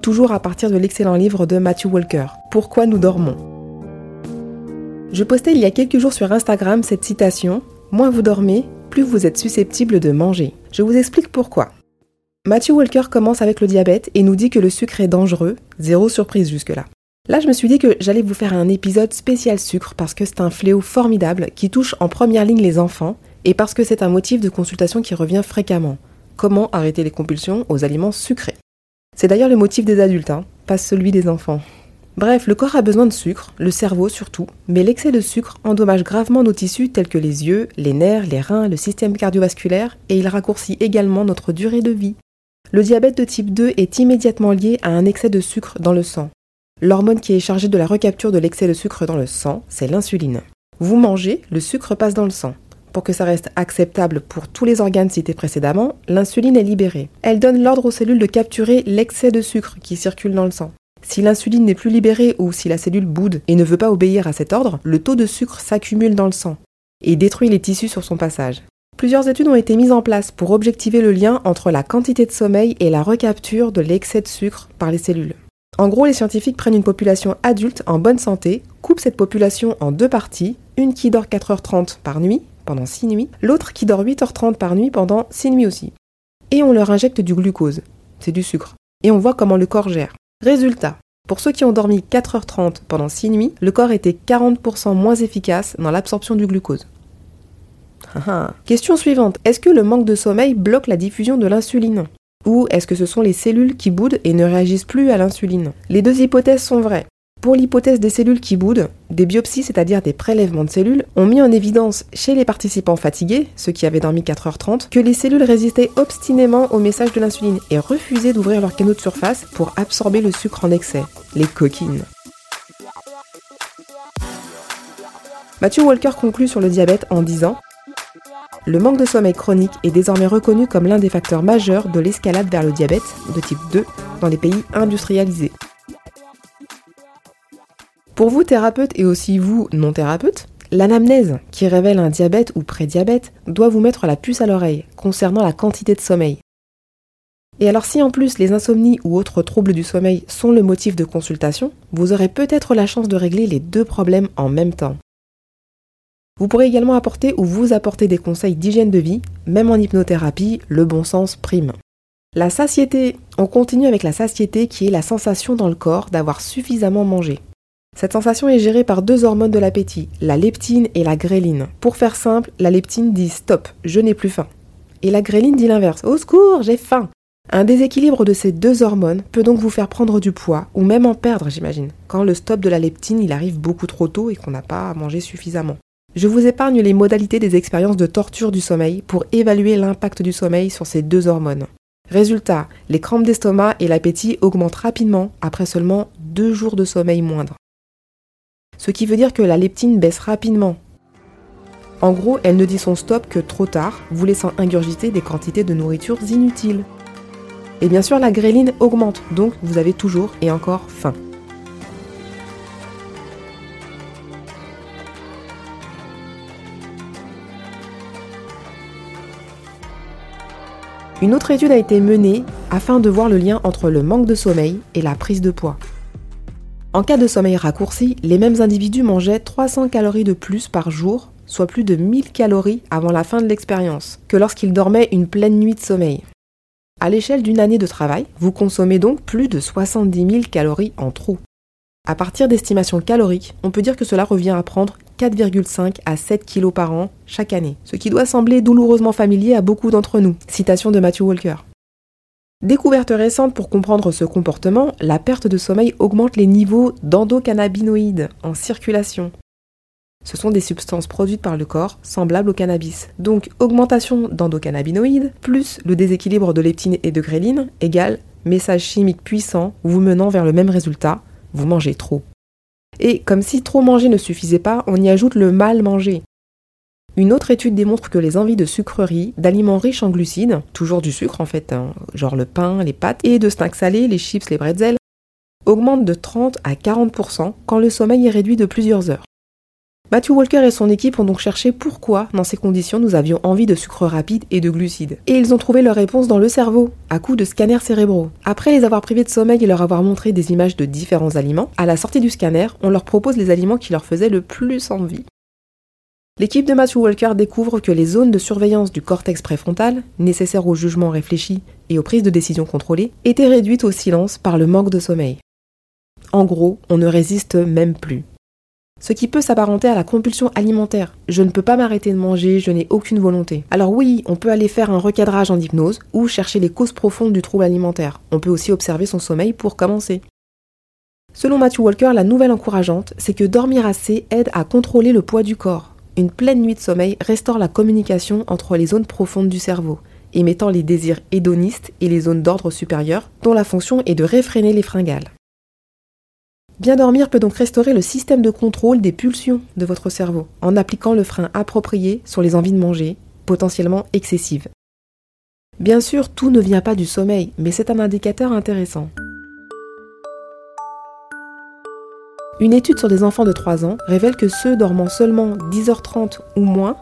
toujours à partir de l'excellent livre de Matthew Walker, Pourquoi nous dormons? Je postais il y a quelques jours sur Instagram cette citation Moins vous dormez, plus vous êtes susceptible de manger. Je vous explique pourquoi. Matthew Walker commence avec le diabète et nous dit que le sucre est dangereux, zéro surprise jusque-là. Là, je me suis dit que j'allais vous faire un épisode spécial sucre parce que c'est un fléau formidable qui touche en première ligne les enfants et parce que c'est un motif de consultation qui revient fréquemment. Comment arrêter les compulsions aux aliments sucrés? C'est d'ailleurs le motif des adultes, hein, pas celui des enfants. Bref, le corps a besoin de sucre, le cerveau surtout, mais l'excès de sucre endommage gravement nos tissus tels que les yeux, les nerfs, les reins, le système cardiovasculaire et il raccourcit également notre durée de vie. Le diabète de type 2 est immédiatement lié à un excès de sucre dans le sang. L'hormone qui est chargée de la recapture de l'excès de sucre dans le sang, c'est l'insuline. Vous mangez, le sucre passe dans le sang. Pour que ça reste acceptable pour tous les organes cités précédemment, l'insuline est libérée. Elle donne l'ordre aux cellules de capturer l'excès de sucre qui circule dans le sang. Si l'insuline n'est plus libérée ou si la cellule boude et ne veut pas obéir à cet ordre, le taux de sucre s'accumule dans le sang et détruit les tissus sur son passage. Plusieurs études ont été mises en place pour objectiver le lien entre la quantité de sommeil et la recapture de l'excès de sucre par les cellules. En gros, les scientifiques prennent une population adulte en bonne santé, coupent cette population en deux parties, une qui dort 4h30 par nuit pendant 6 nuits, l'autre qui dort 8h30 par nuit pendant 6 nuits aussi. Et on leur injecte du glucose, c'est du sucre. Et on voit comment le corps gère. Résultat, pour ceux qui ont dormi 4h30 pendant 6 nuits, le corps était 40% moins efficace dans l'absorption du glucose. Ah, ah. Question suivante, est-ce que le manque de sommeil bloque la diffusion de l'insuline? Ou est-ce que ce sont les cellules qui boudent et ne réagissent plus à l'insuline? Les deux hypothèses sont vraies. Pour l'hypothèse des cellules qui boudent, des biopsies, c'est-à-dire des prélèvements de cellules, ont mis en évidence chez les participants fatigués, ceux qui avaient dormi 4h30, que les cellules résistaient obstinément au message de l'insuline et refusaient d'ouvrir leur canaux de surface pour absorber le sucre en excès, les coquines. Matthew Walker conclut sur le diabète en disant Le manque de sommeil chronique est désormais reconnu comme l'un des facteurs majeurs de l'escalade vers le diabète de type 2 dans les pays industrialisés. Pour vous thérapeutes et aussi vous non thérapeutes, l'anamnèse qui révèle un diabète ou prédiabète doit vous mettre la puce à l'oreille concernant la quantité de sommeil. Et alors si en plus les insomnies ou autres troubles du sommeil sont le motif de consultation, vous aurez peut-être la chance de régler les deux problèmes en même temps. Vous pourrez également apporter ou vous apporter des conseils d'hygiène de vie, même en hypnothérapie, le bon sens prime. La satiété, on continue avec la satiété qui est la sensation dans le corps d'avoir suffisamment mangé. Cette sensation est gérée par deux hormones de l'appétit, la leptine et la gréline. Pour faire simple, la leptine dit stop, je n'ai plus faim. Et la gréline dit l'inverse, au secours, j'ai faim. Un déséquilibre de ces deux hormones peut donc vous faire prendre du poids, ou même en perdre, j'imagine, quand le stop de la leptine il arrive beaucoup trop tôt et qu'on n'a pas à manger suffisamment. Je vous épargne les modalités des expériences de torture du sommeil pour évaluer l'impact du sommeil sur ces deux hormones. Résultat, les crampes d'estomac et l'appétit augmentent rapidement après seulement deux jours de sommeil moindre ce qui veut dire que la leptine baisse rapidement. En gros, elle ne dit son stop que trop tard, vous laissant ingurgiter des quantités de nourriture inutiles. Et bien sûr, la gréline augmente, donc vous avez toujours et encore faim. Une autre étude a été menée afin de voir le lien entre le manque de sommeil et la prise de poids. En cas de sommeil raccourci, les mêmes individus mangeaient 300 calories de plus par jour, soit plus de 1000 calories avant la fin de l'expérience, que lorsqu'ils dormaient une pleine nuit de sommeil. À l'échelle d'une année de travail, vous consommez donc plus de 70 000 calories en trop. À partir d'estimations caloriques, on peut dire que cela revient à prendre 4,5 à 7 kilos par an chaque année, ce qui doit sembler douloureusement familier à beaucoup d'entre nous. Citation de Matthew Walker. Découverte récente pour comprendre ce comportement, la perte de sommeil augmente les niveaux d'endocannabinoïdes en circulation. Ce sont des substances produites par le corps semblables au cannabis. Donc augmentation d'endocannabinoïdes plus le déséquilibre de leptine et de gréline égale message chimique puissant vous menant vers le même résultat, vous mangez trop. Et comme si trop manger ne suffisait pas, on y ajoute le mal manger. Une autre étude démontre que les envies de sucreries, d'aliments riches en glucides, toujours du sucre en fait, hein, genre le pain, les pâtes, et de snacks salés, les chips, les bretzels, augmentent de 30 à 40% quand le sommeil est réduit de plusieurs heures. Matthew Walker et son équipe ont donc cherché pourquoi, dans ces conditions, nous avions envie de sucre rapide et de glucides. Et ils ont trouvé leur réponse dans le cerveau, à coup de scanners cérébraux. Après les avoir privés de sommeil et leur avoir montré des images de différents aliments, à la sortie du scanner, on leur propose les aliments qui leur faisaient le plus envie. L'équipe de Matthew Walker découvre que les zones de surveillance du cortex préfrontal, nécessaires au jugement réfléchi et aux prises de décision contrôlées, étaient réduites au silence par le manque de sommeil. En gros, on ne résiste même plus ce qui peut s'apparenter à la compulsion alimentaire. Je ne peux pas m'arrêter de manger, je n'ai aucune volonté. Alors oui, on peut aller faire un recadrage en hypnose ou chercher les causes profondes du trouble alimentaire. On peut aussi observer son sommeil pour commencer. Selon Matthew Walker, la nouvelle encourageante, c'est que dormir assez aide à contrôler le poids du corps. Une pleine nuit de sommeil restaure la communication entre les zones profondes du cerveau, émettant les désirs hédonistes et les zones d'ordre supérieur, dont la fonction est de réfréner les fringales. Bien dormir peut donc restaurer le système de contrôle des pulsions de votre cerveau en appliquant le frein approprié sur les envies de manger, potentiellement excessives. Bien sûr, tout ne vient pas du sommeil, mais c'est un indicateur intéressant. Une étude sur des enfants de 3 ans révèle que ceux dormant seulement 10h30 ou moins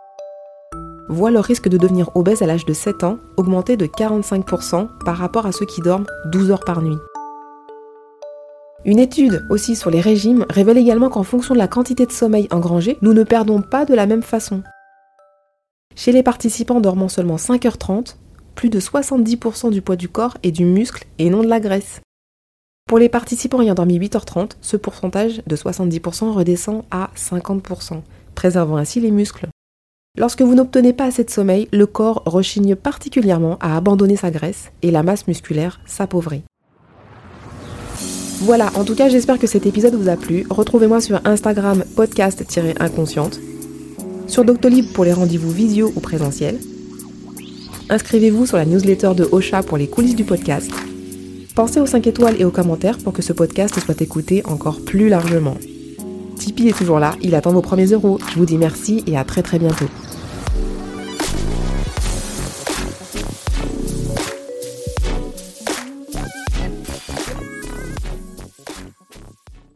voient leur risque de devenir obèse à l'âge de 7 ans augmenter de 45% par rapport à ceux qui dorment 12 heures par nuit. Une étude aussi sur les régimes révèle également qu'en fonction de la quantité de sommeil engrangée, nous ne perdons pas de la même façon. Chez les participants dormant seulement 5h30, plus de 70% du poids du corps est du muscle et non de la graisse. Pour les participants ayant dormi 8h30, ce pourcentage de 70% redescend à 50%, préservant ainsi les muscles. Lorsque vous n'obtenez pas assez de sommeil, le corps rechigne particulièrement à abandonner sa graisse et la masse musculaire s'appauvrit. Voilà, en tout cas, j'espère que cet épisode vous a plu. Retrouvez-moi sur Instagram podcast-inconsciente, sur Doctolib pour les rendez-vous visio ou présentiels. Inscrivez-vous sur la newsletter de Ocha pour les coulisses du podcast. Pensez aux 5 étoiles et aux commentaires pour que ce podcast soit écouté encore plus largement. Tipeee est toujours là, il attend vos premiers euros. Je vous dis merci et à très très bientôt.